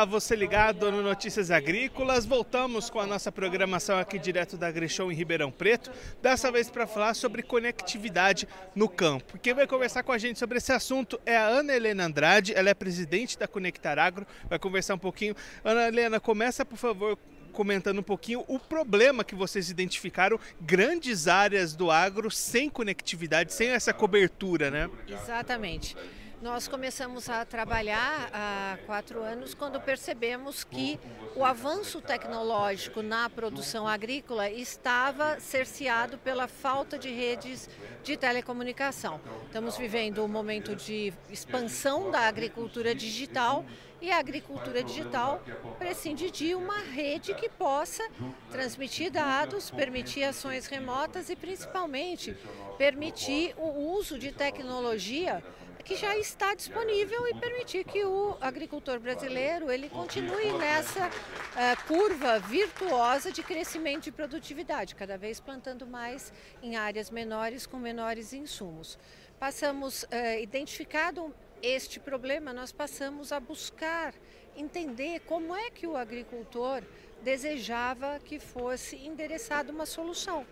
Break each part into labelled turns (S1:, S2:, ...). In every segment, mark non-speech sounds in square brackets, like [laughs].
S1: Olá, você ligado no Notícias Agrícolas. Voltamos com a nossa programação aqui direto da AgriShow em Ribeirão Preto, dessa vez para falar sobre conectividade no campo. Quem vai conversar com a gente sobre esse assunto é a Ana Helena Andrade, ela é presidente da Conectar Agro, vai conversar um pouquinho. Ana Helena, começa por favor comentando um pouquinho o problema que vocês identificaram, grandes áreas do agro sem conectividade, sem essa cobertura, né?
S2: Exatamente. Nós começamos a trabalhar há quatro anos quando percebemos que o avanço tecnológico na produção agrícola estava cerceado pela falta de redes de telecomunicação. Estamos vivendo um momento de expansão da agricultura digital e a agricultura digital prescinde de uma rede que possa transmitir dados, permitir ações remotas e principalmente permitir o uso de tecnologia que já está disponível e permitir que o agricultor brasileiro ele continue nessa uh, curva virtuosa de crescimento de produtividade, cada vez plantando mais em áreas menores com menores insumos. Passamos, uh, identificado este problema, nós passamos a buscar entender como é que o agricultor desejava que fosse endereçada uma solução.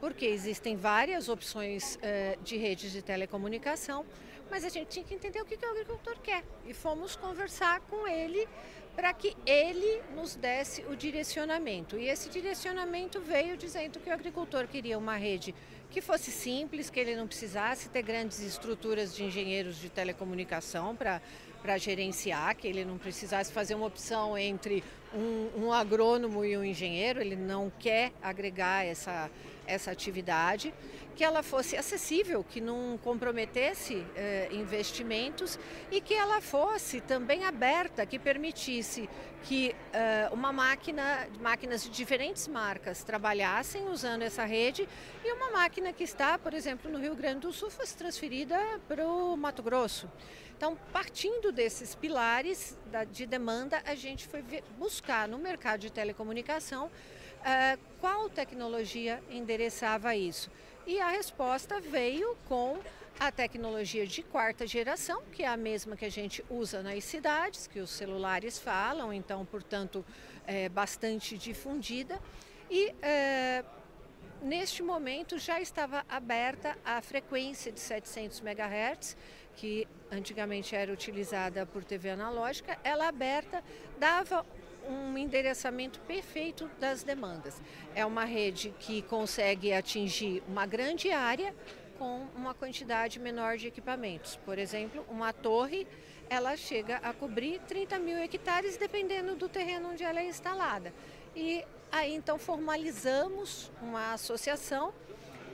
S2: Porque existem várias opções uh, de redes de telecomunicação, mas a gente tinha que entender o que, que o agricultor quer. E fomos conversar com ele para que ele nos desse o direcionamento. E esse direcionamento veio dizendo que o agricultor queria uma rede que fosse simples, que ele não precisasse ter grandes estruturas de engenheiros de telecomunicação para gerenciar, que ele não precisasse fazer uma opção entre um, um, agrônomo e um engenheiro, ele não quer agregar essa, essa atividade, que ela fosse acessível, que não comprometesse eh, investimentos e que ela fosse também aberta, que permitisse que eh, uma máquina, máquinas de diferentes marcas trabalhassem usando essa rede e uma máquina que está, por exemplo, no Rio Grande do Sul fosse transferida para o Mato Grosso. Então, partindo desses pilares de demanda, a gente foi buscar no mercado de telecomunicação uh, qual tecnologia endereçava isso. E a resposta veio com a tecnologia de quarta geração, que é a mesma que a gente usa nas cidades, que os celulares falam, então, portanto, é bastante difundida. E é, neste momento já estava aberta a frequência de 700 MHz, que antigamente era utilizada por TV analógica, ela aberta dava um endereçamento perfeito das demandas. É uma rede que consegue atingir uma grande área com uma quantidade menor de equipamentos. Por exemplo, uma torre, ela chega a cobrir 30 mil hectares, dependendo do terreno onde ela é instalada. E aí então formalizamos uma associação.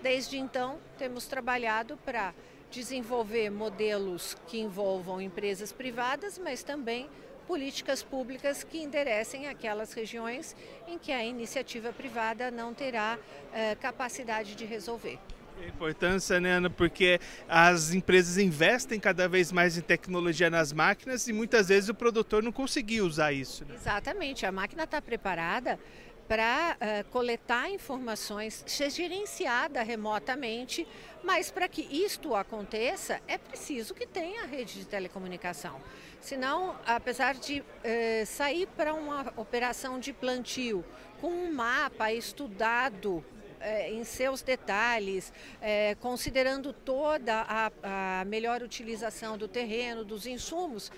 S2: Desde então temos trabalhado para desenvolver modelos que envolvam empresas privadas, mas também políticas públicas que enderecem aquelas regiões em que a iniciativa privada não terá eh, capacidade de resolver.
S1: A importância, né, Ana, porque as empresas investem cada vez mais em tecnologia nas máquinas e muitas vezes o produtor não conseguiu usar isso.
S2: Né? Exatamente, a máquina está preparada para uh, coletar informações, ser gerenciada remotamente, mas para que isto aconteça é preciso que tenha rede de telecomunicação. Senão, apesar de uh, sair para uma operação de plantio com um mapa estudado eh, em seus detalhes, considerando toda a, a melhor utilização do terreno, dos insumos,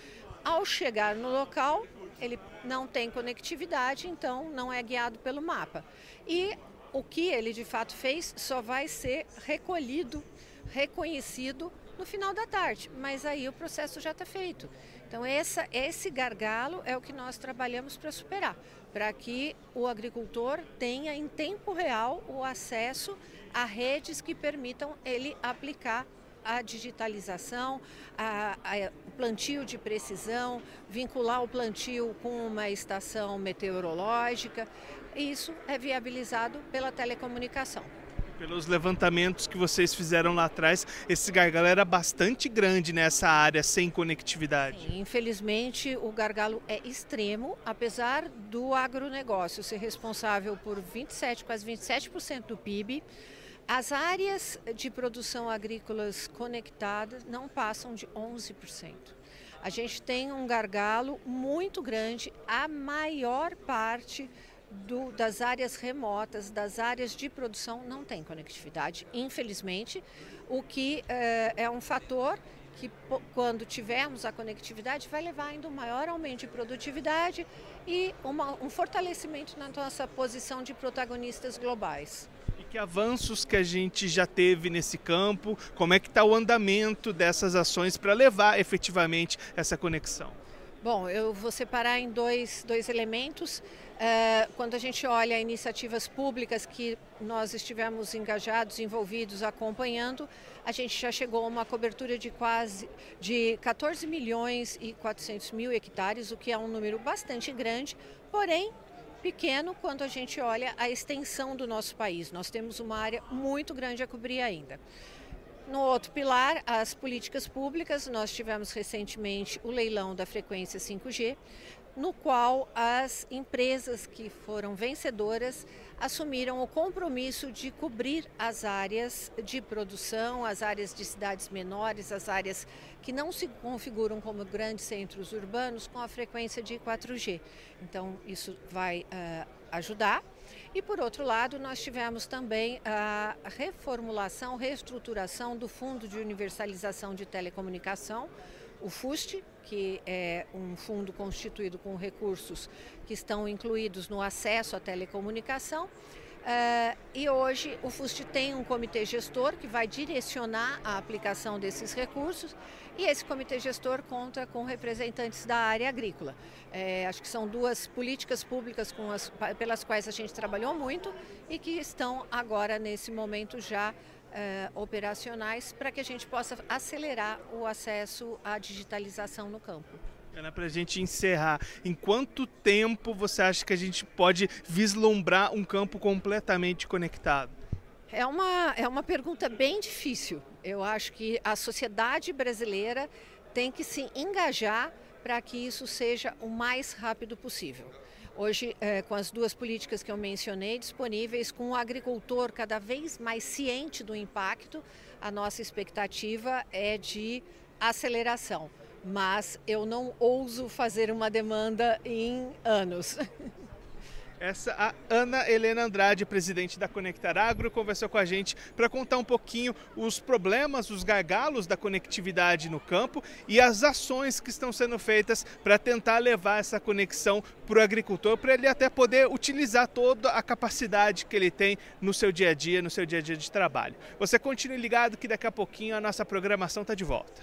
S2: ao chegar no local, ele não tem conectividade, então não é guiado pelo mapa. E o que ele de fato fez só vai ser recolhido, reconhecido no final da tarde, mas aí o processo já está feito. Então essa, esse gargalo é o que nós trabalhamos para superar, para que o agricultor tenha em tempo real o acesso a redes que permitam ele aplicar a digitalização, a, a, o plantio de precisão, vincular o plantio com uma estação meteorológica. Isso é viabilizado pela telecomunicação.
S1: Pelos levantamentos que vocês fizeram lá atrás, esse gargalo era bastante grande nessa área sem conectividade.
S2: Sim, infelizmente, o gargalo é extremo, apesar do agronegócio ser responsável por 27, quase 27% do PIB. As áreas de produção agrícolas conectadas não passam de 11%. A gente tem um gargalo muito grande, a maior parte do, das áreas remotas, das áreas de produção, não tem conectividade, infelizmente, o que é, é um fator que quando tivermos a conectividade vai levar ainda um maior aumento de produtividade e uma, um fortalecimento na nossa posição de protagonistas globais.
S1: Que avanços que a gente já teve nesse campo, como é que está o andamento dessas ações para levar efetivamente essa conexão?
S2: Bom, eu vou separar em dois, dois elementos. Uh, quando a gente olha iniciativas públicas que nós estivemos engajados, envolvidos, acompanhando, a gente já chegou a uma cobertura de quase de 14 milhões e 400 mil hectares, o que é um número bastante grande, porém pequeno quando a gente olha a extensão do nosso país. Nós temos uma área muito grande a cobrir ainda. No outro pilar, as políticas públicas, nós tivemos recentemente o leilão da frequência 5G, no qual as empresas que foram vencedoras assumiram o compromisso de cobrir as áreas de produção, as áreas de cidades menores, as áreas que não se configuram como grandes centros urbanos com a frequência de 4G. Então, isso vai uh, ajudar. E por outro lado, nós tivemos também a reformulação, reestruturação do Fundo de Universalização de Telecomunicação, o FUST, que é um fundo constituído com recursos que estão incluídos no acesso à telecomunicação. Uh, e hoje o FUST tem um comitê gestor que vai direcionar a aplicação desses recursos e esse comitê gestor conta com representantes da área agrícola. É, acho que são duas políticas públicas as, pelas quais a gente trabalhou muito e que estão agora, nesse momento, já eh, operacionais para que a gente possa acelerar o acesso à digitalização no campo.
S1: Ana, para a gente encerrar, em quanto tempo você acha que a gente pode vislumbrar um campo completamente conectado?
S2: É uma, é uma pergunta bem difícil. Eu acho que a sociedade brasileira tem que se engajar para que isso seja o mais rápido possível. Hoje, é, com as duas políticas que eu mencionei disponíveis, com o agricultor cada vez mais ciente do impacto, a nossa expectativa é de aceleração. Mas eu não ouso fazer uma demanda em anos. [laughs]
S1: Essa a Ana Helena Andrade, presidente da Conectar Agro, conversou com a gente para contar um pouquinho os problemas, os gargalos da conectividade no campo e as ações que estão sendo feitas para tentar levar essa conexão para o agricultor, para ele até poder utilizar toda a capacidade que ele tem no seu dia a dia, no seu dia a dia de trabalho. Você continue ligado que daqui a pouquinho a nossa programação está de volta.